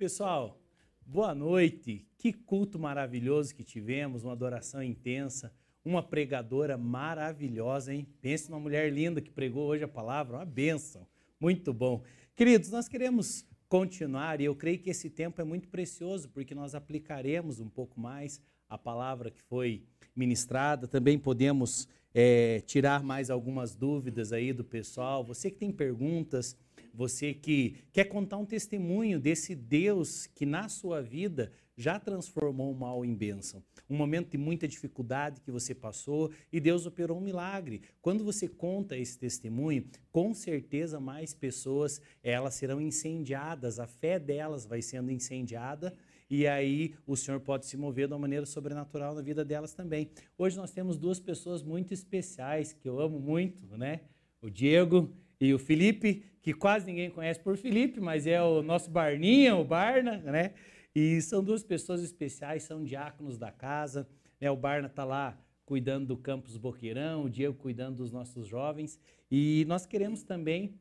Pessoal, boa noite. Que culto maravilhoso que tivemos, uma adoração intensa, uma pregadora maravilhosa, hein? Pense numa mulher linda que pregou hoje a palavra, uma bênção. Muito bom. Queridos, nós queremos continuar e eu creio que esse tempo é muito precioso porque nós aplicaremos um pouco mais a palavra que foi ministrada. Também podemos é, tirar mais algumas dúvidas aí do pessoal. Você que tem perguntas, você que quer contar um testemunho desse Deus que na sua vida já transformou o mal em bênção. Um momento de muita dificuldade que você passou e Deus operou um milagre. Quando você conta esse testemunho, com certeza mais pessoas elas serão incendiadas, a fé delas vai sendo incendiada e aí o Senhor pode se mover de uma maneira sobrenatural na vida delas também. Hoje nós temos duas pessoas muito especiais que eu amo muito, né? O Diego e o Felipe, que quase ninguém conhece por Felipe, mas é o nosso Barninha, o Barna, né? E são duas pessoas especiais, são diáconos da casa. Né? O Barna está lá cuidando do campus Boqueirão, o Diego cuidando dos nossos jovens. E nós queremos também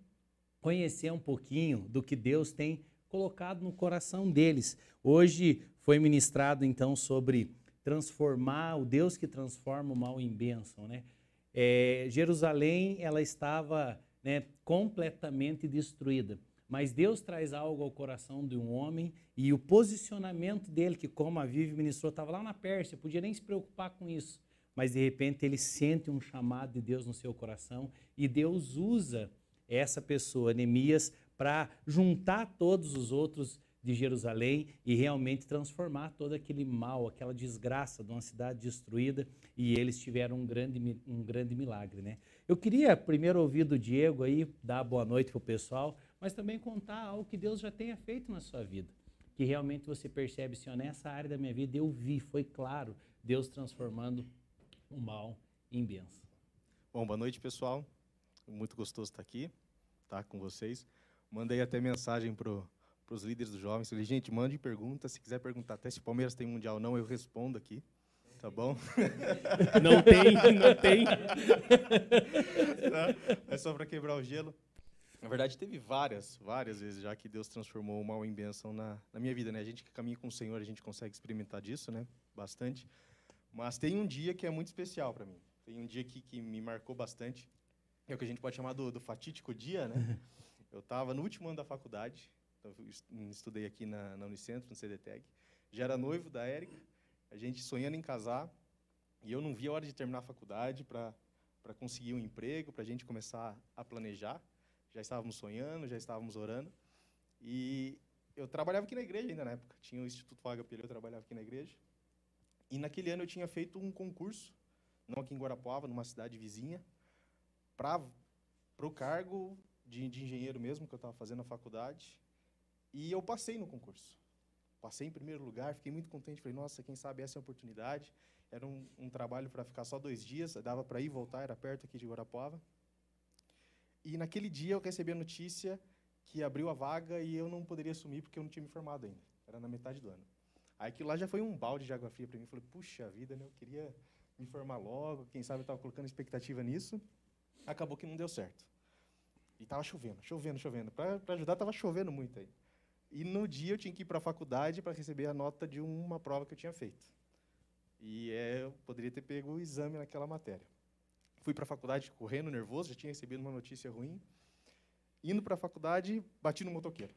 conhecer um pouquinho do que Deus tem colocado no coração deles. Hoje foi ministrado então sobre transformar, o Deus que transforma o mal em bênção. Né? É, Jerusalém ela estava né, completamente destruída. Mas Deus traz algo ao coração de um homem e o posicionamento dele, que como a Vivi ministrou, estava lá na Pérsia, podia nem se preocupar com isso. Mas de repente ele sente um chamado de Deus no seu coração e Deus usa essa pessoa, Neemias, para juntar todos os outros de Jerusalém e realmente transformar todo aquele mal, aquela desgraça de uma cidade destruída e eles tiveram um grande, um grande milagre, né? Eu queria primeiro ouvir do Diego aí, dar boa noite para o pessoal, mas também contar algo que Deus já tenha feito na sua vida. Que realmente você percebe, Senhor, nessa área da minha vida eu vi, foi claro, Deus transformando o mal em bênção. Bom, boa noite, pessoal. Muito gostoso estar aqui, tá, com vocês. Mandei até mensagem para os líderes dos jovens. Falei, gente, mande pergunta. Se quiser perguntar até se o Palmeiras tem Mundial ou não, eu respondo aqui. Tá bom? Não tem, não tem. Tá? É só para quebrar o gelo. Na verdade, teve várias, várias vezes já que Deus transformou o mal em bênção na, na minha vida, né? A gente que caminha com o Senhor, a gente consegue experimentar disso, né? Bastante. Mas tem um dia que é muito especial para mim. Tem um dia que, que me marcou bastante. É o que a gente pode chamar do, do fatídico dia, né? Eu estava no último ano da faculdade, então estudei aqui na, na Unicentro, no CDTEG. Já era noivo da Érica, a gente sonhando em casar, e eu não via a hora de terminar a faculdade para conseguir um emprego, para a gente começar a planejar já estávamos sonhando, já estávamos orando. E eu trabalhava aqui na igreja ainda na época. Tinha o Instituto Vaga Peleu, eu trabalhava aqui na igreja. E naquele ano eu tinha feito um concurso, não aqui em Guarapuava, numa cidade vizinha, para o cargo de, de engenheiro mesmo, que eu estava fazendo na faculdade. E eu passei no concurso. Passei em primeiro lugar, fiquei muito contente. Falei, nossa, quem sabe essa é a oportunidade. Era um, um trabalho para ficar só dois dias, dava para ir e voltar, era perto aqui de Guarapuava. E naquele dia eu recebi a notícia que abriu a vaga e eu não poderia assumir porque eu não tinha me formado ainda. Era na metade do ano. Aí aquilo lá já foi um balde de água fria para mim. Falei, puxa vida, né? Eu queria me formar logo, quem sabe eu estava colocando expectativa nisso. Acabou que não deu certo. E estava chovendo, chovendo, chovendo. Para ajudar, estava chovendo muito aí. E no dia eu tinha que ir para a faculdade para receber a nota de uma prova que eu tinha feito. E é, eu poderia ter pego o exame naquela matéria. Fui para a faculdade correndo, nervoso, já tinha recebido uma notícia ruim. Indo para a faculdade, bati no motoqueiro.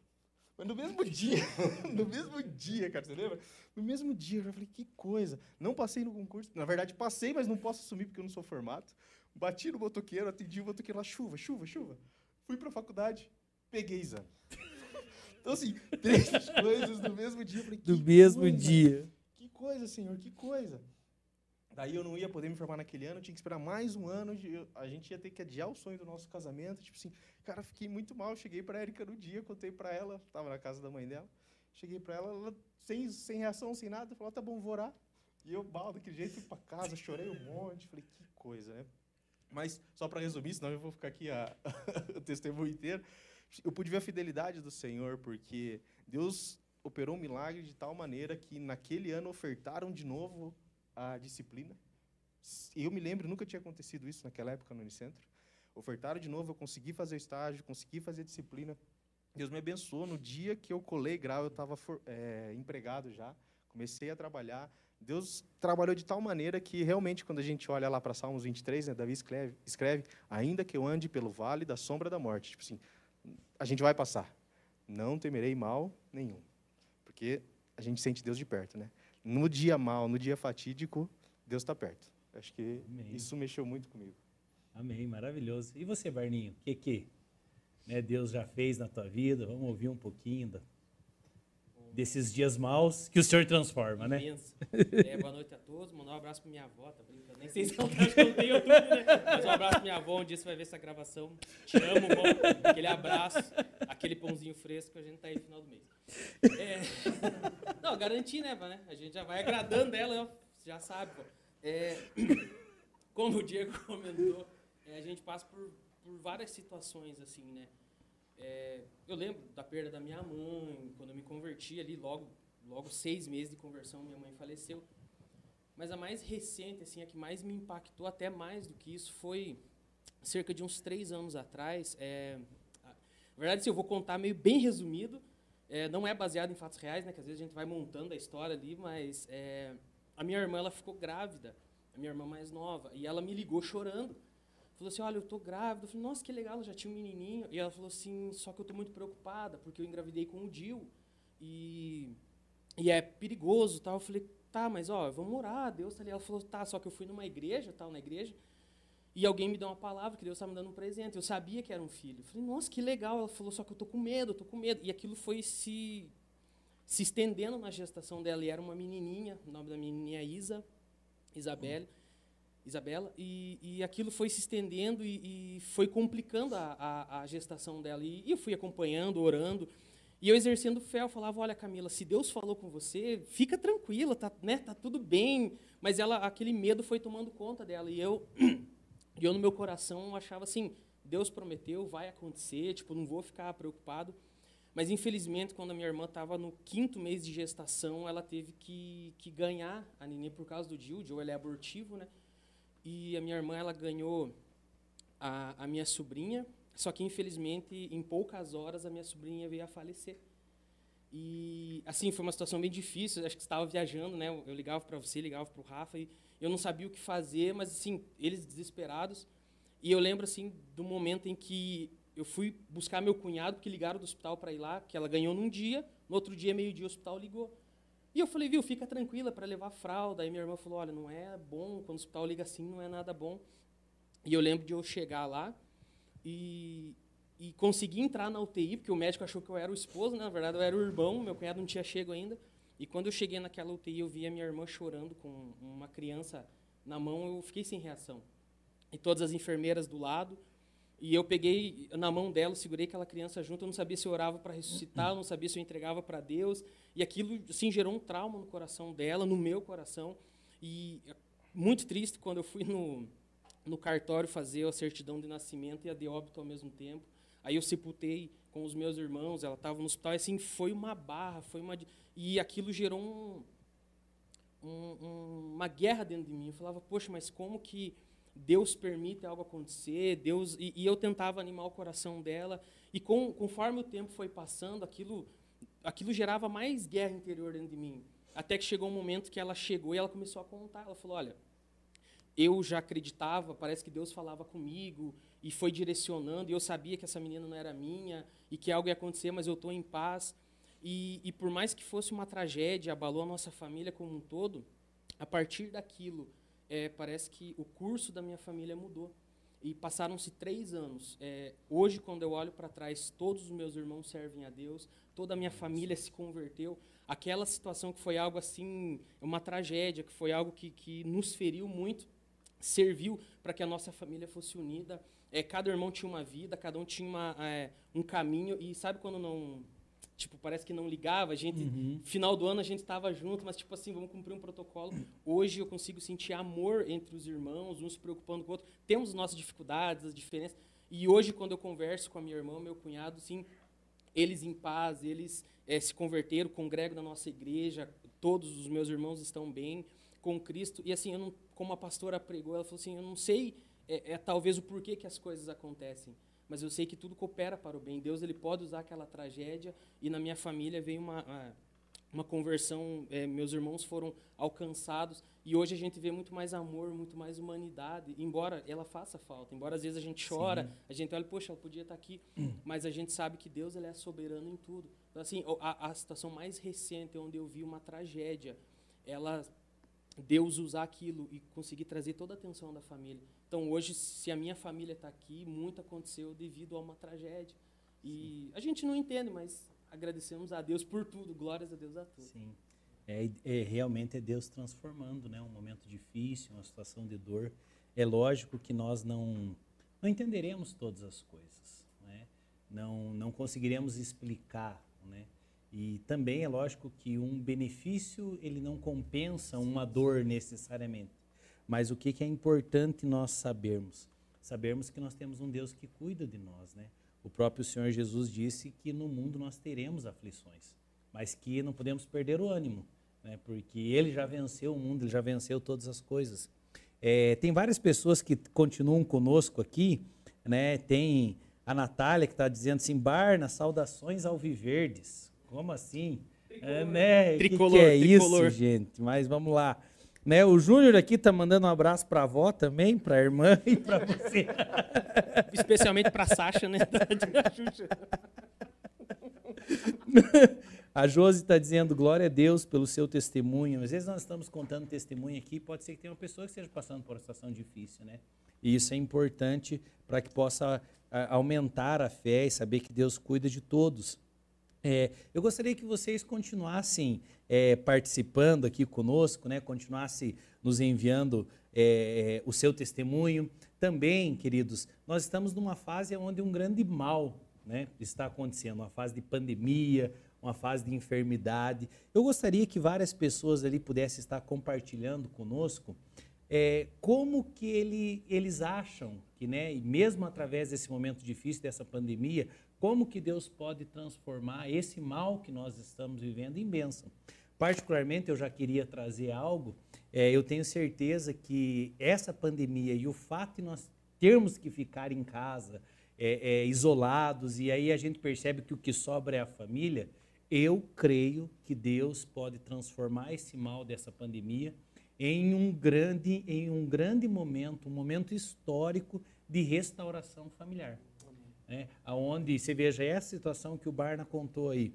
Mas no mesmo dia, no mesmo dia, cara, você lembra? No mesmo dia, eu falei, que coisa. Não passei no concurso. Na verdade, passei, mas não posso assumir porque eu não sou formado. Bati no motoqueiro, atendi o motoqueiro lá, chuva, chuva, chuva. Fui para a faculdade, peguei exame. Então, assim, três coisas no mesmo dia. Falei, do mesmo coisa, dia. Que coisa, senhor, que coisa. Daí eu não ia poder me formar naquele ano, eu tinha que esperar mais um ano, a gente ia ter que adiar o sonho do nosso casamento. Tipo assim, cara, fiquei muito mal. Cheguei para a Erika no dia, contei para ela, estava na casa da mãe dela. Cheguei para ela, ela, sem, sem reação, sem nada, falou: tá bom, vou orar. E eu, mal, daquele jeito, fui para casa, chorei um monte. Falei: que coisa, né? Mas, só para resumir, senão eu vou ficar aqui a, o testemunho inteiro. Eu pude ver a fidelidade do Senhor, porque Deus operou um milagre de tal maneira que naquele ano ofertaram de novo a disciplina. Eu me lembro, nunca tinha acontecido isso naquela época no Unicentro. Ofertaram de novo, eu consegui fazer estágio, consegui fazer disciplina. Deus me abençoou. No dia que eu colei grau, eu estava é, empregado já, comecei a trabalhar. Deus trabalhou de tal maneira que realmente, quando a gente olha lá para Salmos 23, né, Davi escreve, escreve: Ainda que eu ande pelo vale da sombra da morte. Tipo assim, a gente vai passar. Não temerei mal nenhum. Porque a gente sente Deus de perto, né? No dia mal, no dia fatídico, Deus está perto. Acho que Amém. isso mexeu muito comigo. Amém, maravilhoso. E você, Barninho, o que que né, Deus já fez na tua vida? Vamos ouvir um pouquinho da, desses dias maus que o Senhor transforma, né? É, boa noite a todos. Mandar um abraço para minha avó, tá brincando? Nem sei se ela tá escutando YouTube, né? Mas um abraço para minha avó. Um dia você vai ver essa gravação. Te amo, vó. Aquele abraço, aquele pãozinho fresco, a gente tá aí no final do mês. É... Não, garanti, né, né? A gente já vai agradando ela, já sabe, pô. É... Como o Diego comentou, é, a gente passa por, por várias situações, assim, né? É, eu lembro da perda da minha mãe, quando eu me converti ali, logo, logo seis meses de conversão, minha mãe faleceu. Mas a mais recente, assim, a que mais me impactou, até mais do que isso, foi cerca de uns três anos atrás. É, na verdade, assim, eu vou contar meio bem resumido. É, não é baseado em fatos reais, né? Que às vezes a gente vai montando a história ali, mas é, a minha irmã ela ficou grávida, a minha irmã mais nova, e ela me ligou chorando falou assim, olha, eu tô grávida. Eu falei, nossa, que legal, ela já tinha um menininho. E ela falou assim, só que eu tô muito preocupada, porque eu engravidei com o Dil. E, e é perigoso tal. Eu falei, tá, mas ó, vamos orar, Deus ali. Ela falou, tá, só que eu fui numa igreja, tal, na igreja, e alguém me deu uma palavra que Deus estava me dando um presente. Eu sabia que era um filho. Eu falei, nossa, que legal. Ela falou, só que eu tô com medo, tô com medo. E aquilo foi se, se estendendo na gestação dela. E era uma menininha, o nome da menininha é Isa, Isabelle. Isabela, e, e aquilo foi se estendendo e, e foi complicando a, a, a, gestação dela. E, e eu fui acompanhando, orando, e eu exercendo fé, eu falava, olha Camila, se Deus falou com você, fica tranquila, tá, né, tá tudo bem. Mas ela, aquele medo foi tomando conta dela, e eu, e eu no meu coração achava assim, Deus prometeu, vai acontecer, tipo, não vou ficar preocupado. Mas, infelizmente, quando a minha irmã estava no quinto mês de gestação, ela teve que, que ganhar a neném por causa do Dil. O ele é abortivo, né? E a minha irmã ela ganhou a, a minha sobrinha, só que infelizmente em poucas horas a minha sobrinha veio a falecer. E assim foi uma situação bem difícil. Acho que estava viajando, né? Eu ligava para você, ligava para o Rafa e eu não sabia o que fazer, mas assim eles desesperados. E eu lembro assim do momento em que eu fui buscar meu cunhado porque ligaram do hospital para ir lá, que ela ganhou num dia, no outro dia meio dia o hospital ligou. E eu falei, viu, fica tranquila para levar fralda. Aí minha irmã falou, olha, não é bom, quando o hospital liga assim, não é nada bom. E eu lembro de eu chegar lá e, e conseguir entrar na UTI, porque o médico achou que eu era o esposo, né? na verdade eu era o irmão, meu cunhado não tinha chego ainda. E quando eu cheguei naquela UTI, eu vi a minha irmã chorando com uma criança na mão, eu fiquei sem reação. E todas as enfermeiras do lado, e eu peguei na mão dela, segurei aquela criança junto, eu não sabia se eu orava para ressuscitar, eu não sabia se eu entregava para Deus. E aquilo assim gerou um trauma no coração dela, no meu coração. E muito triste quando eu fui no, no cartório fazer a certidão de nascimento e a de óbito ao mesmo tempo. Aí eu sepultei com os meus irmãos, ela estava no hospital, e assim, foi uma barra, foi uma e aquilo gerou um, um, uma guerra dentro de mim. Eu falava, poxa, mas como que Deus permite algo acontecer, Deus e, e eu tentava animar o coração dela e com, conforme o tempo foi passando, aquilo aquilo gerava mais guerra interior dentro de mim. Até que chegou um momento que ela chegou e ela começou a contar. Ela falou: Olha, eu já acreditava, parece que Deus falava comigo e foi direcionando, e eu sabia que essa menina não era minha e que algo ia acontecer, mas eu estou em paz. E, e por mais que fosse uma tragédia, abalou a nossa família como um todo, a partir daquilo é, parece que o curso da minha família mudou. E passaram-se três anos. É, hoje, quando eu olho para trás, todos os meus irmãos servem a Deus, toda a minha família se converteu. Aquela situação que foi algo assim, uma tragédia, que foi algo que, que nos feriu muito, serviu para que a nossa família fosse unida. É, cada irmão tinha uma vida, cada um tinha uma, é, um caminho. E sabe quando não tipo, parece que não ligava, a gente, uhum. final do ano a gente estava junto, mas tipo assim, vamos cumprir um protocolo. Hoje eu consigo sentir amor entre os irmãos, um se preocupando com o outro. Temos nossas dificuldades, as diferenças. E hoje, quando eu converso com a minha irmã, meu cunhado, sim, eles em paz, eles é, se converteram, congregam na nossa igreja, todos os meus irmãos estão bem com Cristo. E assim, eu não, como a pastora pregou, ela falou assim, eu não sei é, é talvez o porquê que as coisas acontecem, mas eu sei que tudo coopera para o bem. Deus ele pode usar aquela tragédia e na minha família veio uma uma conversão, é, meus irmãos foram alcançados e hoje a gente vê muito mais amor, muito mais humanidade, embora ela faça falta, embora às vezes a gente chora, Sim. a gente olha, poxa, ela podia estar aqui, hum. mas a gente sabe que Deus ele é soberano em tudo. Então, assim, a, a situação mais recente onde eu vi uma tragédia, ela Deus usar aquilo e conseguir trazer toda a atenção da família. Então hoje, se a minha família está aqui, muito aconteceu devido a uma tragédia. E a gente não entende, mas agradecemos a Deus por tudo, glórias a Deus a tudo. Sim. É, é, realmente é Deus transformando, né? Um momento difícil, uma situação de dor. É lógico que nós não não entenderemos todas as coisas, né? Não não conseguiremos explicar, né? E também é lógico que um benefício ele não compensa uma dor necessariamente. Mas o que, que é importante nós sabermos? Sabermos que nós temos um Deus que cuida de nós, né? O próprio Senhor Jesus disse que no mundo nós teremos aflições, mas que não podemos perder o ânimo, né? porque Ele já venceu o mundo, Ele já venceu todas as coisas. É, tem várias pessoas que continuam conosco aqui, né? Tem a Natália que está dizendo assim, Barna, saudações ao Viverdes. Como assim? Tricolor. É, né? Tricolor, que, que é tricolor. isso, gente? Mas vamos lá. Né, o Júnior aqui tá mandando um abraço para a avó também, para a irmã e para você. Especialmente para a Sasha, né? a Josi está dizendo glória a Deus pelo seu testemunho. Às vezes nós estamos contando testemunho aqui, pode ser que tenha uma pessoa que esteja passando por uma situação difícil, né? E isso é importante para que possa a, aumentar a fé e saber que Deus cuida de todos. É, eu gostaria que vocês continuassem é, participando aqui conosco, né, continuassem nos enviando é, o seu testemunho. Também, queridos, nós estamos numa fase onde um grande mal né, está acontecendo, uma fase de pandemia, uma fase de enfermidade. Eu gostaria que várias pessoas ali pudessem estar compartilhando conosco é, como que ele, eles acham que, né, mesmo através desse momento difícil, dessa pandemia, como que Deus pode transformar esse mal que nós estamos vivendo em bênção. Particularmente, eu já queria trazer algo, é, eu tenho certeza que essa pandemia e o fato de nós termos que ficar em casa, é, é, isolados, e aí a gente percebe que o que sobra é a família, eu creio que Deus pode transformar esse mal dessa pandemia em um grande, em um grande momento, um momento histórico de restauração familiar né, onde você veja essa situação que o Barna contou aí,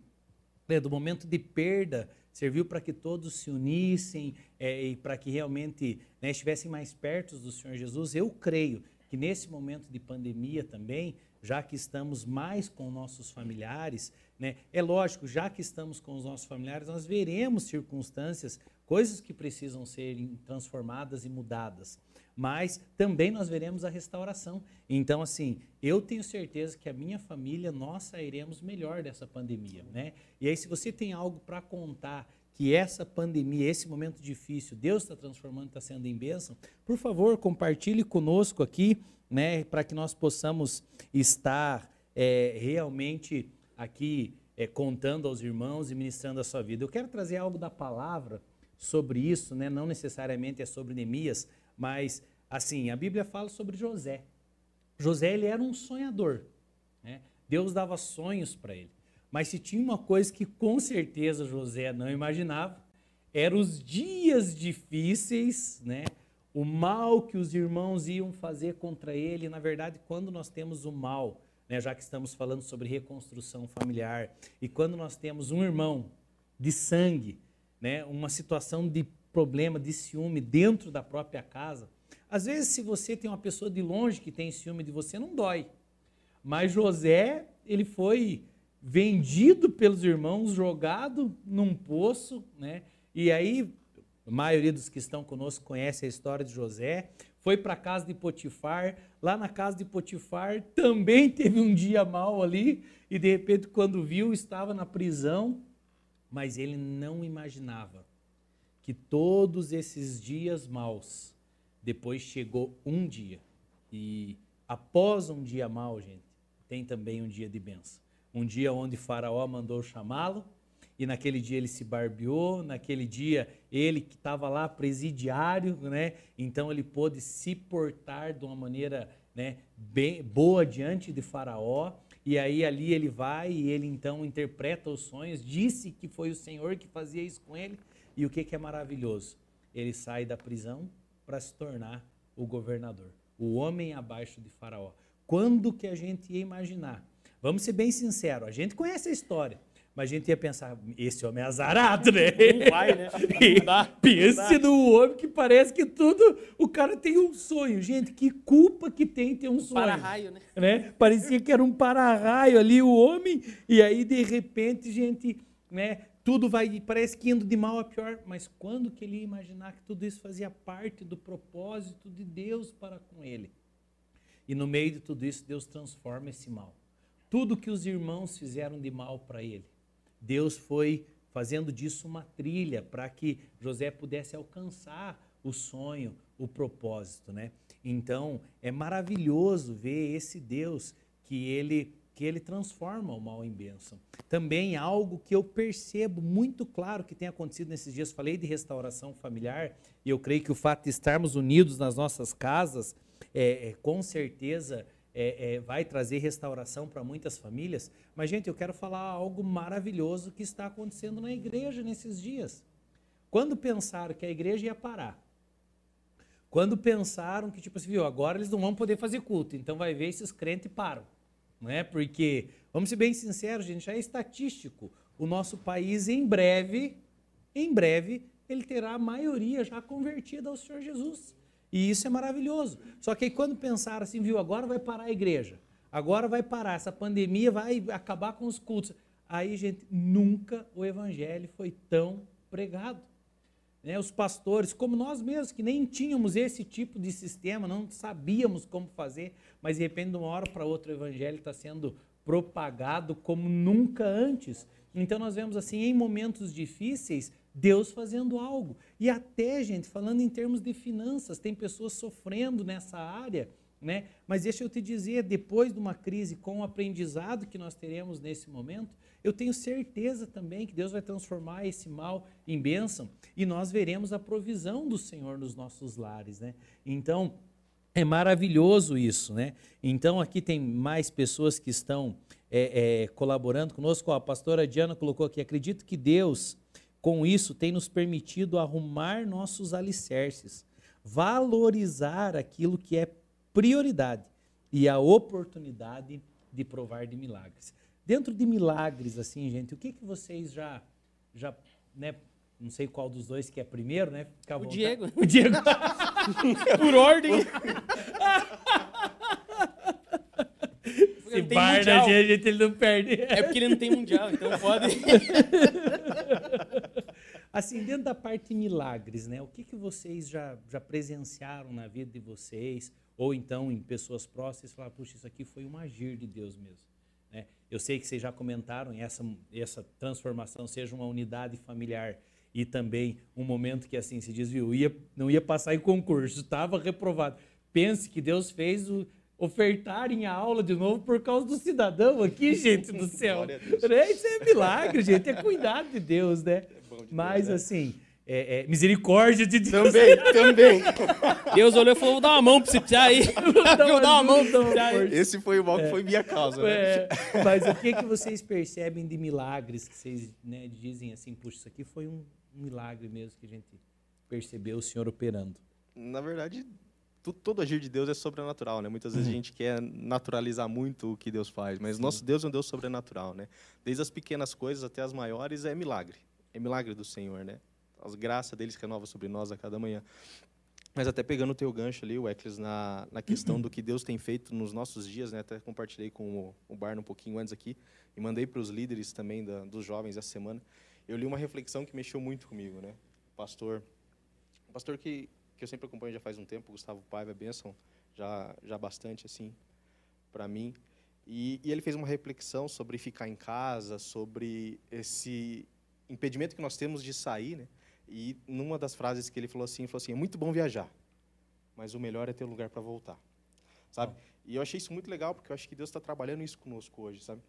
né, do momento de perda, serviu para que todos se unissem é, e para que realmente né, estivessem mais perto do Senhor Jesus. Eu creio que nesse momento de pandemia também, já que estamos mais com nossos familiares, né, é lógico, já que estamos com os nossos familiares, nós veremos circunstâncias, coisas que precisam serem transformadas e mudadas mas também nós veremos a restauração. Então, assim, eu tenho certeza que a minha família, nós sairemos melhor dessa pandemia, né? E aí, se você tem algo para contar que essa pandemia, esse momento difícil, Deus está transformando, está sendo em bênção, por favor, compartilhe conosco aqui, né, para que nós possamos estar é, realmente aqui é, contando aos irmãos e ministrando a sua vida. Eu quero trazer algo da palavra sobre isso, né? não necessariamente é sobre Neemias, mas, assim, a Bíblia fala sobre José. José, ele era um sonhador. Né? Deus dava sonhos para ele. Mas se tinha uma coisa que com certeza José não imaginava, eram os dias difíceis, né? o mal que os irmãos iam fazer contra ele. Na verdade, quando nós temos o mal, né? já que estamos falando sobre reconstrução familiar, e quando nós temos um irmão de sangue, né? uma situação de problema de ciúme dentro da própria casa. Às vezes, se você tem uma pessoa de longe que tem ciúme de você, não dói. Mas José, ele foi vendido pelos irmãos, jogado num poço, né? E aí, a maioria dos que estão conosco conhece a história de José. Foi para a casa de Potifar. Lá na casa de Potifar também teve um dia mal ali. E de repente, quando viu, estava na prisão. Mas ele não imaginava que todos esses dias maus, depois chegou um dia. E após um dia mau, gente, tem também um dia de benção. Um dia onde Faraó mandou chamá-lo, e naquele dia ele se barbeou, naquele dia ele que estava lá presidiário, né? Então ele pôde se portar de uma maneira né, bem, boa diante de Faraó. E aí ali ele vai e ele então interpreta os sonhos, disse que foi o Senhor que fazia isso com ele. E o que, que é maravilhoso? Ele sai da prisão para se tornar o governador, o homem abaixo de Faraó. Quando que a gente ia imaginar? Vamos ser bem sinceros, a gente conhece a história. Mas a gente ia pensar, esse homem é azarado, né? Não vai, né? Não dá, Pense no homem que parece que tudo. O cara tem um sonho. Gente, que culpa que tem ter um sonho. Para-raio, né? né? Parecia que era um para-raio ali o homem. E aí, de repente, gente, né? Tudo vai, parece que indo de mal a pior. Mas quando que ele ia imaginar que tudo isso fazia parte do propósito de Deus para com ele? E no meio de tudo isso, Deus transforma esse mal. Tudo que os irmãos fizeram de mal para ele Deus foi fazendo disso uma trilha para que José pudesse alcançar o sonho, o propósito, né? Então, é maravilhoso ver esse Deus que ele que ele transforma o mal em bênção. Também algo que eu percebo muito claro que tem acontecido nesses dias, falei de restauração familiar, e eu creio que o fato de estarmos unidos nas nossas casas, é, é com certeza é, é, vai trazer restauração para muitas famílias. Mas, gente, eu quero falar algo maravilhoso que está acontecendo na igreja nesses dias. Quando pensaram que a igreja ia parar, quando pensaram que, tipo assim, viu, agora eles não vão poder fazer culto, então vai ver esses crentes param. Não é? Porque, vamos ser bem sinceros, gente, já é estatístico. O nosso país, em breve, em breve, ele terá a maioria já convertida ao Senhor Jesus. E isso é maravilhoso. Só que aí quando pensaram assim, viu, agora vai parar a igreja, agora vai parar, essa pandemia vai acabar com os cultos. Aí, gente, nunca o evangelho foi tão pregado. Né? Os pastores, como nós mesmos, que nem tínhamos esse tipo de sistema, não sabíamos como fazer, mas de repente, de uma hora para outra, o evangelho está sendo propagado como nunca antes. Então, nós vemos assim, em momentos difíceis, Deus fazendo algo. E até, gente, falando em termos de finanças, tem pessoas sofrendo nessa área, né? Mas deixa eu te dizer, depois de uma crise, com o aprendizado que nós teremos nesse momento, eu tenho certeza também que Deus vai transformar esse mal em bênção e nós veremos a provisão do Senhor nos nossos lares, né? Então, é maravilhoso isso, né? Então, aqui tem mais pessoas que estão é, é, colaborando conosco. A pastora Diana colocou aqui: acredito que Deus com isso, tem nos permitido arrumar nossos alicerces, valorizar aquilo que é prioridade e a oportunidade de provar de milagres. Dentro de milagres, assim, gente, o que, que vocês já, já né, não sei qual dos dois que é primeiro, né? o Diego. O Diego. Por ordem. Esse bar da gente, ele não perde. É porque ele não tem mundial, então pode. assim, dentro da parte milagres, né? O que, que vocês já, já presenciaram na vida de vocês? Ou então em pessoas próximas, falar, puxa, isso aqui foi um agir de Deus mesmo. Né? Eu sei que vocês já comentaram essa, essa transformação seja uma unidade familiar e também um momento que assim se diz, viu, ia, não ia passar em concurso, estava reprovado. Pense que Deus fez o, ofertarem a aula de novo por causa do cidadão aqui, gente do céu. Isso é milagre, gente. É cuidado de Deus, né? É de Mas, Deus, né? assim, é, é, misericórdia de Deus. Também, também. Deus olhou e falou: vou dar uma mão pra você aí. Vou dar uma mão pra você aí. Esse foi o mal que é. foi minha causa, né? É. Mas o que, que vocês percebem de milagres que vocês né, dizem assim, puxa, isso aqui foi um milagre mesmo que a gente percebeu o Senhor operando? Na verdade, todo agir de Deus é sobrenatural, né? Muitas vezes uhum. a gente quer naturalizar muito o que Deus faz, mas Sim. nosso Deus é um Deus sobrenatural, né? Desde as pequenas coisas até as maiores é milagre. É milagre do Senhor, né? As graças deles renova sobre nós a cada manhã. Mas até pegando o teu gancho ali, o Eclis, na, na questão do que Deus tem feito nos nossos dias, né? Até compartilhei com o, o Barno um pouquinho antes aqui e mandei para os líderes também da, dos jovens essa semana. Eu li uma reflexão que mexeu muito comigo, né? Pastor, pastor que que eu sempre acompanho já faz um tempo, Gustavo Paiva, bênção, já, já bastante assim, para mim. E, e, ele fez uma reflexão sobre ficar em casa, sobre esse impedimento que nós temos de sair, né? E numa das frases que ele falou assim, falou assim: "É muito bom viajar, mas o melhor é ter um lugar para voltar". Sabe? E eu achei isso muito legal porque eu acho que Deus está trabalhando isso conosco hoje, sabe?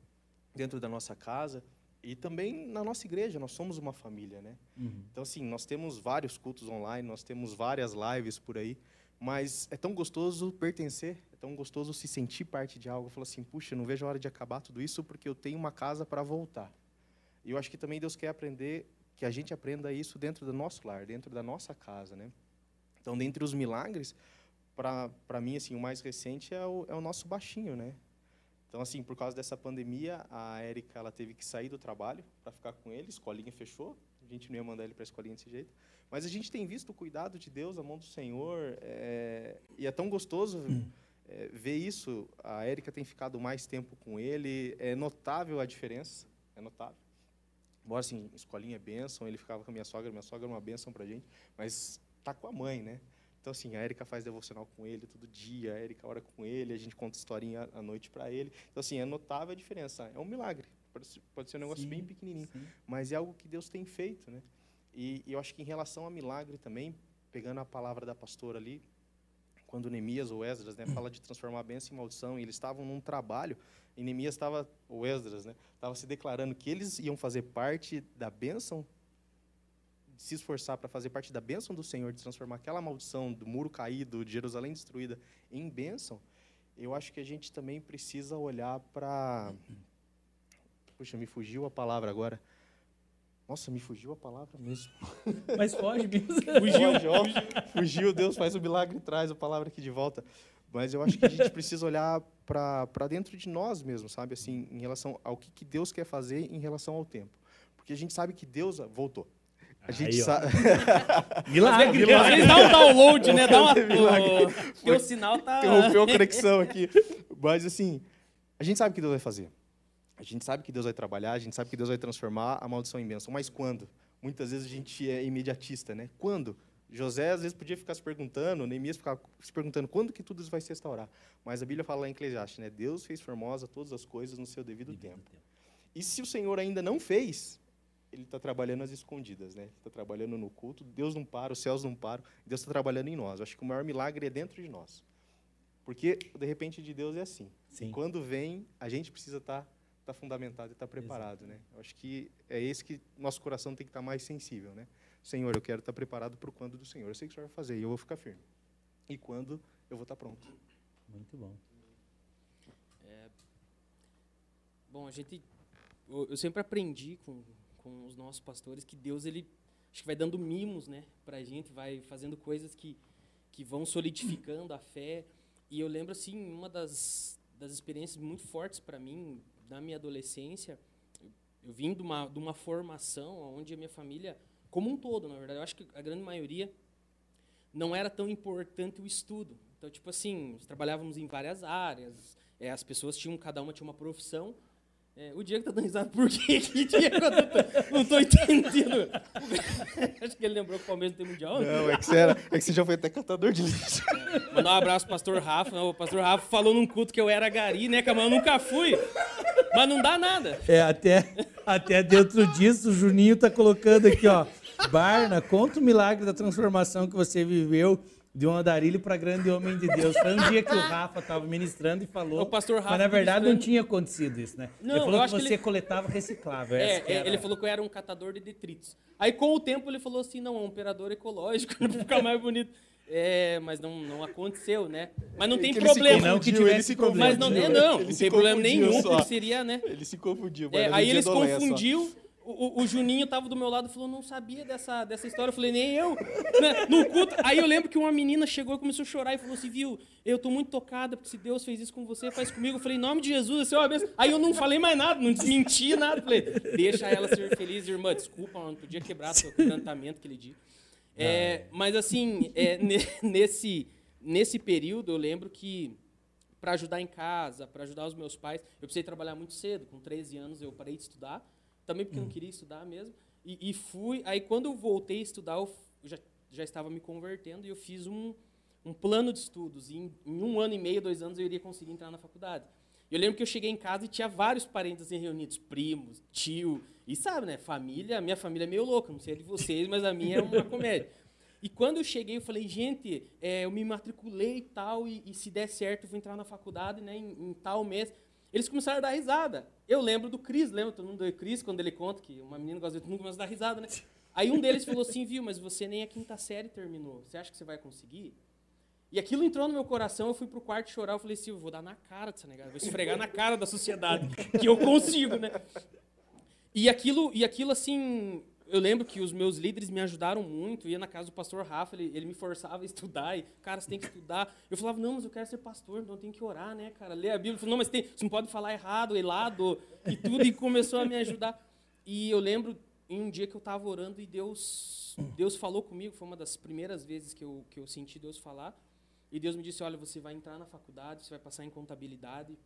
Dentro da nossa casa, e também na nossa igreja, nós somos uma família, né? Uhum. Então, assim, nós temos vários cultos online, nós temos várias lives por aí, Mas é tão gostoso pertencer, é tão gostoso se sentir parte de algo. Eu falo assim, puxa, não vejo a hora de acabar tudo isso porque eu tenho uma casa para voltar. E eu acho que também Deus quer aprender, que a gente aprenda isso dentro do nosso lar, dentro da nossa casa, né? Então, dentre os milagres, para mim, assim, o mais recente é o, é o nosso baixinho, né? Então, assim, por causa dessa pandemia, a Érica ela teve que sair do trabalho para ficar com ele, a escolinha fechou, a gente não ia mandar ele para a escolinha desse jeito. Mas a gente tem visto o cuidado de Deus, a mão do Senhor, é, e é tão gostoso é, ver isso. A Érica tem ficado mais tempo com ele, é notável a diferença, é notável. Embora, assim, escolinha é bênção, ele ficava com a minha sogra, minha sogra é uma bênção para a gente, mas tá com a mãe, né? Então, assim, a Erika faz devocional com ele todo dia, a Erika ora com ele, a gente conta historinha à noite para ele. Então, assim, é notável a diferença. É um milagre. Pode, ser um negócio sim, bem pequenininho, sim. mas é algo que Deus tem feito, né? E, e, eu acho que em relação a milagre também, pegando a palavra da pastora ali, quando Neemias ou Esdras, né, fala de transformar a bênção em maldição, e eles estavam num trabalho, e Neemias estava, ou Esdras, né, estava se declarando que eles iam fazer parte da bênção se esforçar para fazer parte da bênção do Senhor, de transformar aquela maldição do muro caído, de Jerusalém destruída, em bênção, eu acho que a gente também precisa olhar para. Puxa, me fugiu a palavra agora. Nossa, me fugiu a palavra mesmo. Mas foge mesmo. fugiu, fugiu, fugiu, Deus faz o milagre e traz a palavra aqui de volta. Mas eu acho que a gente precisa olhar para dentro de nós mesmo, sabe? Assim, em relação ao que, que Deus quer fazer em relação ao tempo. Porque a gente sabe que Deus voltou. A gente sabe. milagre, milagre. Às vezes dá um download, né? Dá uma. Porque o sinal tá. Interrompeu a conexão aqui. Mas, assim, a gente sabe o que Deus vai fazer. A gente sabe que Deus vai trabalhar, a gente sabe que Deus vai transformar a maldição em bênção. Mas quando? Muitas vezes a gente é imediatista, né? Quando? José às vezes podia ficar se perguntando, Neemias ficava se perguntando quando que tudo isso vai se restaurar. Mas a Bíblia fala lá em Eclesiastes, né? Deus fez formosa todas as coisas no seu devido, devido tempo. tempo. E se o Senhor ainda não fez, ele está trabalhando às escondidas, né? Está trabalhando no culto. Deus não para, os céus não param. Deus está trabalhando em nós. Eu acho que o maior milagre é dentro de nós, porque de repente de Deus é assim. Sim. Quando vem, a gente precisa estar tá, tá fundamentado e estar tá preparado, né? Eu acho que é esse que nosso coração tem que estar tá mais sensível, né? Senhor, eu quero estar tá preparado para o quando do Senhor. Eu sei que o Senhor vai fazer e eu vou ficar firme. E quando eu vou estar tá pronto. Muito bom. É, bom, a gente eu sempre aprendi com com os nossos pastores que Deus ele acho que vai dando mimos, né, para a gente, vai fazendo coisas que que vão solidificando a fé. E eu lembro assim uma das das experiências muito fortes para mim na minha adolescência. Eu, eu vim de uma de uma formação onde a minha família como um todo, na verdade, eu acho que a grande maioria não era tão importante o estudo. Então, tipo assim, trabalhávamos em várias áreas, é, as pessoas tinham, cada uma tinha uma profissão, é, o Diego tá dando risada por quê? Que Diego? Não tô entendendo. Acho que ele lembrou que o Palmeiras não tem mundial. Não, é que você, era, é que você já foi até catador de lixo. É, mandar um abraço pro pastor Rafa. O pastor Rafa falou num culto que eu era gari, né, Camão? Eu nunca fui. Mas não dá nada. É, até, até dentro disso, o Juninho tá colocando aqui, ó. Barna, conta o milagre da transformação que você viveu de um andarilho para grande homem de Deus. Foi um dia que o Rafa estava ministrando e falou. O pastor Rafa. Mas na verdade não tinha acontecido isso, né? Não, ele falou que você ele... coletava reciclável. É, é ele falou que eu era um catador de detritos. Aí com o tempo ele falou assim: não, é um operador ecológico, para ficar mais bonito. É, mas não, não aconteceu, né? Mas não tem que problema. Não que tivesse problema. Mas não, é, não, não tem problema nenhum, porque seria, né? Ele se confundiu. É, aí ele se confundiu o, o, Juninho tava do meu lado e falou, não sabia dessa, dessa história. Eu falei, nem eu. Né? No culto. Aí eu lembro que uma menina chegou e começou a chorar e falou assim, viu, eu tô muito tocada, porque se Deus fez isso com você, faz comigo. Eu falei, em nome de Jesus, assim, uma Aí eu não falei mais nada, não desmenti nada. Falei, deixa ela ser feliz, irmã. Desculpa, não podia quebrar seu quebrantamento aquele dia. É, mas assim, é, nesse, nesse período, eu lembro que para ajudar em casa, para ajudar os meus pais, eu precisei trabalhar muito cedo. Com 13 anos eu parei de estudar também porque hum. não queria estudar mesmo. E, e, fui. Aí, quando eu voltei a estudar, eu já, já estava me convertendo e eu fiz um, um plano de estudos. E em, em, um ano e meio, dois anos, eu iria conseguir entrar na faculdade. Eu lembro que eu cheguei em casa e tinha vários parentes assim, reunidos, primos, tio. E sabe, né? Família, minha família é meio louca, não sei a de vocês, mas a minha é uma comédia. E quando eu cheguei, eu falei, gente, é, eu me matriculei e tal, e, e, se der certo, eu vou entrar na faculdade né, em, em tal mês. Eles começaram a dar risada. Eu lembro do Cris, lembra todo mundo do Cris, quando ele conta que uma menina gosta de todo mundo começa a dar risada, né? Aí um deles falou assim, viu, mas você nem a quinta série terminou. Você acha que você vai conseguir? E aquilo entrou no meu coração, eu fui pro quarto chorar, eu falei assim, eu vou dar na cara dessa negada, vou esfregar na cara da sociedade, que eu consigo, né? E aquilo, e aquilo assim, eu lembro que os meus líderes me ajudaram muito, ia na casa do pastor Rafa, ele, ele me forçava a estudar, e, cara, você tem que estudar. Eu falava, não, mas eu quero ser pastor, então tenho que orar, né, cara, ler a Bíblia. Ele falou, não, mas tem, você não pode falar errado, helado, e tudo, e começou a me ajudar. E eu lembro em um dia que eu estava orando e Deus, Deus falou comigo, foi uma das primeiras vezes que eu, que eu senti Deus falar, e Deus me disse: Olha, você vai entrar na faculdade, você vai passar em contabilidade,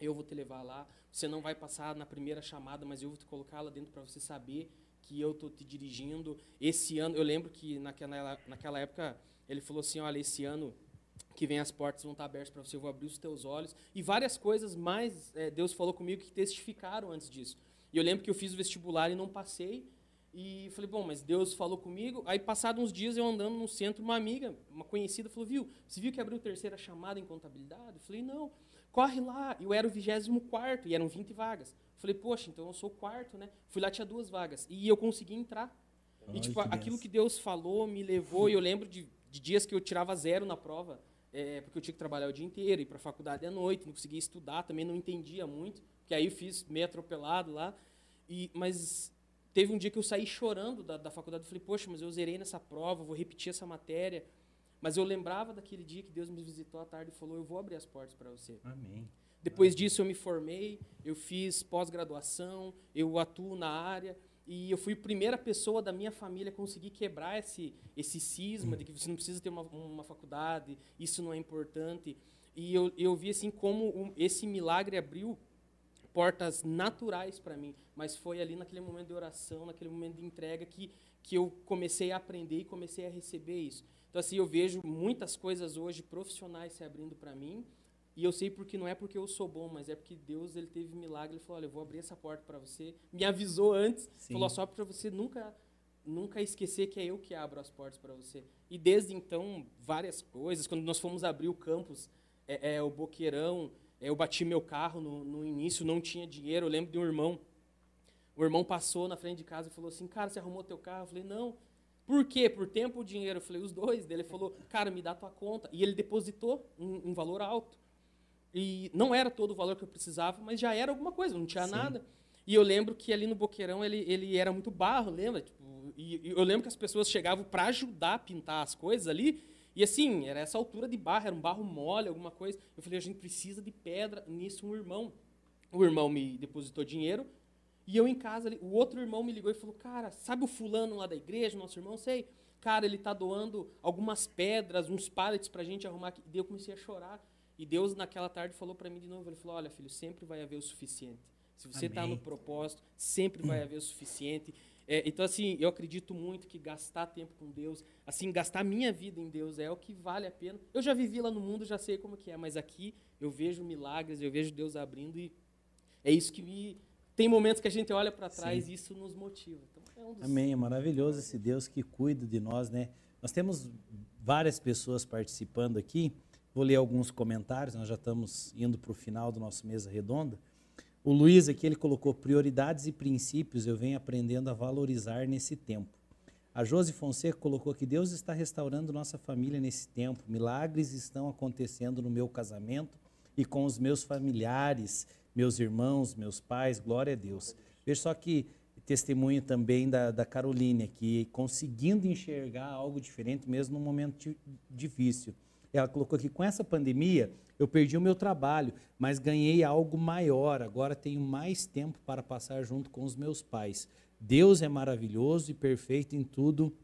eu vou te levar lá. Você não vai passar na primeira chamada, mas eu vou te colocar lá dentro para você saber que eu estou te dirigindo. Esse ano, eu lembro que naquela, naquela época ele falou assim: Olha, esse ano que vem as portas vão estar abertas para você, eu vou abrir os teus olhos. E várias coisas mais é, Deus falou comigo que testificaram antes disso. E eu lembro que eu fiz o vestibular e não passei. E falei, bom, mas Deus falou comigo. Aí, passados uns dias, eu andando no centro, uma amiga, uma conhecida, falou, viu, você viu que abriu terceira chamada em contabilidade? Eu falei, não, corre lá. Eu era o 24 e eram 20 vagas. Falei, poxa, então eu sou o quarto, né? Fui lá, tinha duas vagas. E eu consegui entrar. Ai, e, tipo, que aquilo que Deus falou me levou. E eu lembro de, de dias que eu tirava zero na prova, é, porque eu tinha que trabalhar o dia inteiro, ir para a faculdade à noite, não conseguia estudar, também não entendia muito, porque aí eu fiz meio atropelado lá. E, mas Teve um dia que eu saí chorando da, da faculdade. Falei, poxa, mas eu zerei nessa prova, vou repetir essa matéria. Mas eu lembrava daquele dia que Deus me visitou à tarde e falou: Eu vou abrir as portas para você. Amém. Depois disso, eu me formei, eu fiz pós-graduação, eu atuo na área. E eu fui a primeira pessoa da minha família a conseguir quebrar esse, esse cisma de que você não precisa ter uma, uma faculdade, isso não é importante. E eu, eu vi assim como um, esse milagre abriu portas naturais para mim, mas foi ali naquele momento de oração, naquele momento de entrega que, que eu comecei a aprender e comecei a receber isso. Então, assim, eu vejo muitas coisas hoje profissionais se abrindo para mim, e eu sei porque não é porque eu sou bom, mas é porque Deus ele teve um milagre, ele falou: "Olha, eu vou abrir essa porta para você". Me avisou antes, Sim. falou só para você nunca nunca esquecer que é eu que abro as portas para você. E desde então, várias coisas, quando nós fomos abrir o campus, é, é o Boqueirão, eu bati meu carro no, no início, não tinha dinheiro. Eu lembro de um irmão. O irmão passou na frente de casa e falou assim: Cara, você arrumou teu carro? Eu falei: Não. Por quê? Por tempo ou dinheiro? Eu falei: Os dois. Ele falou: Cara, me dá tua conta. E ele depositou um, um, valor alto. E não era todo o valor que eu precisava, mas já era alguma coisa, não tinha Sim. nada. E eu lembro que ali no Boqueirão ele, ele era muito barro, lembra? Tipo, e, e eu lembro que as pessoas chegavam para ajudar a pintar as coisas ali e assim, era essa altura de barro, era um barro mole, alguma coisa. Eu falei, a gente precisa de pedra. Nisso, um irmão. O irmão me depositou dinheiro. E eu em casa, o outro irmão me ligou e falou, cara, sabe o fulano lá da igreja, nosso irmão? Sei. Cara, ele está doando algumas pedras, uns pallets para a gente arrumar aqui. E daí eu comecei a chorar. E Deus, naquela tarde, falou para mim de novo. Ele falou, olha, filho, sempre vai haver o suficiente. Se você está no propósito, sempre vai haver o suficiente. É, então, assim, eu acredito muito que gastar tempo com Deus, assim, gastar minha vida em Deus é o que vale a pena. Eu já vivi lá no mundo, já sei como que é, mas aqui eu vejo milagres, eu vejo Deus abrindo e é isso que me... Tem momentos que a gente olha para trás Sim. e isso nos motiva. Então, é um dos... Amém, é maravilhoso esse Deus que cuida de nós, né? Nós temos várias pessoas participando aqui, vou ler alguns comentários, nós já estamos indo para o final do nosso Mesa Redonda. O Luiz aqui ele colocou prioridades e princípios, eu venho aprendendo a valorizar nesse tempo. A Josi Fonseca colocou que Deus está restaurando nossa família nesse tempo. Milagres estão acontecendo no meu casamento e com os meus familiares, meus irmãos, meus pais. Glória a Deus. Veja só que testemunho também da, da Caroline aqui, conseguindo enxergar algo diferente mesmo num momento difícil. Ela colocou aqui, com essa pandemia, eu perdi o meu trabalho, mas ganhei algo maior. Agora tenho mais tempo para passar junto com os meus pais. Deus é maravilhoso e perfeito em tudo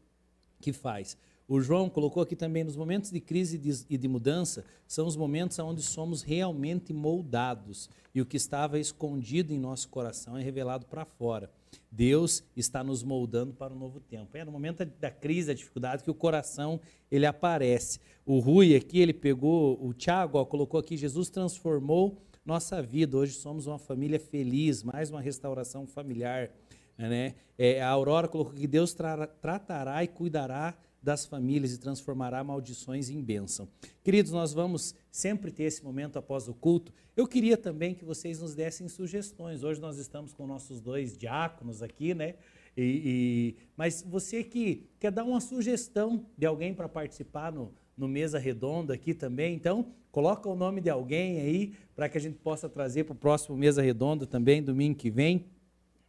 que faz. O João colocou aqui também, nos momentos de crise e de mudança, são os momentos onde somos realmente moldados e o que estava escondido em nosso coração é revelado para fora. Deus está nos moldando para um novo tempo. É no momento da crise, da dificuldade, que o coração ele aparece. O Rui aqui, ele pegou, o Tiago colocou aqui, Jesus transformou nossa vida. Hoje somos uma família feliz, mais uma restauração familiar. Né? É, a Aurora colocou que Deus tra tratará e cuidará das famílias e transformará maldições em bênção. Queridos, nós vamos sempre ter esse momento após o culto. Eu queria também que vocês nos dessem sugestões. Hoje nós estamos com nossos dois diáconos aqui, né? E, e, mas você que quer dar uma sugestão de alguém para participar no, no mesa redonda aqui também. Então, coloca o nome de alguém aí para que a gente possa trazer para o próximo mesa redonda também, domingo que vem.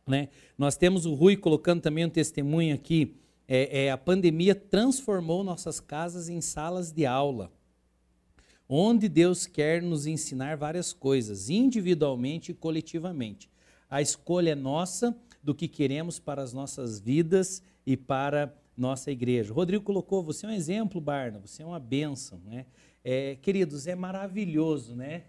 Né? Nós temos o Rui colocando também um testemunho aqui. É, é, a pandemia transformou nossas casas em salas de aula, onde Deus quer nos ensinar várias coisas, individualmente e coletivamente. A escolha é nossa do que queremos para as nossas vidas e para nossa igreja. Rodrigo colocou, você é um exemplo, Barna, você é uma bênção, né? É, queridos, é maravilhoso, né?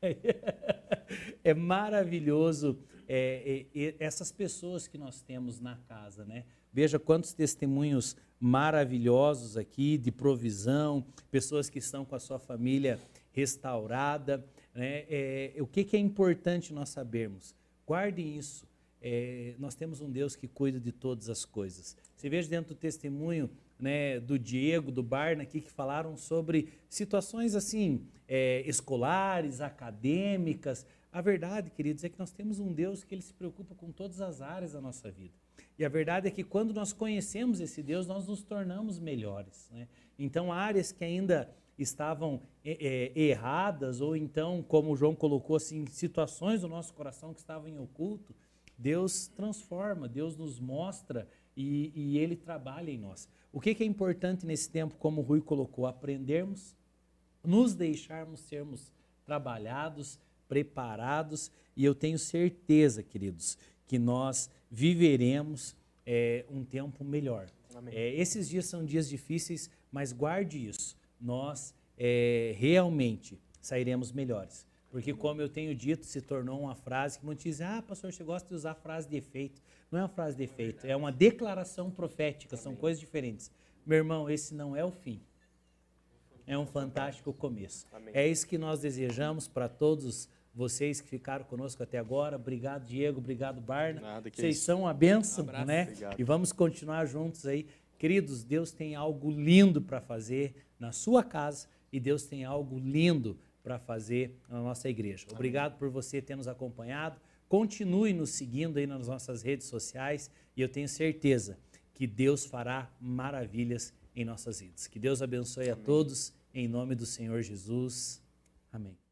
é maravilhoso é, é, essas pessoas que nós temos na casa, né? Veja quantos testemunhos maravilhosos aqui de provisão, pessoas que estão com a sua família restaurada. Né? É, o que, que, é importante nós sabermos? Guardem isso. É, nós temos um Deus que cuida de todas as coisas. Você veja dentro do testemunho né, do Diego, do Barna aqui, que falaram sobre situações assim, é, escolares, acadêmicas. A verdade, queridos, é que nós temos um Deus que ele se preocupa com todas as áreas da nossa vida. E a verdade é que quando nós conhecemos esse Deus, nós nos tornamos melhores. Né? Então, áreas que ainda estavam é, é, erradas, ou então, como o João colocou, assim, situações do nosso coração que estavam em oculto, Deus transforma, Deus nos mostra e, e Ele trabalha em nós. O que, que é importante nesse tempo, como o Rui colocou, aprendermos, nos deixarmos sermos trabalhados, preparados, e eu tenho certeza, queridos, que nós viveremos é, um tempo melhor. É, esses dias são dias difíceis, mas guarde isso. Nós é, realmente sairemos melhores. Porque, como eu tenho dito, se tornou uma frase que muitos dizem: ah, pastor, você gosta de usar frase de efeito. Não é uma frase de efeito, é uma declaração profética, são coisas diferentes. Meu irmão, esse não é o fim. É um fantástico começo. É isso que nós desejamos para todos vocês que ficaram conosco até agora. Obrigado, Diego. Obrigado, Barna. Nada, Vocês isso. são uma bênção, um né? Obrigado. E vamos continuar juntos aí. Queridos, Deus tem algo lindo para fazer na sua casa e Deus tem algo lindo para fazer na nossa igreja. Obrigado por você ter nos acompanhado. Continue nos seguindo aí nas nossas redes sociais e eu tenho certeza que Deus fará maravilhas em nossas vidas. Que Deus abençoe Amém. a todos em nome do Senhor Jesus. Amém.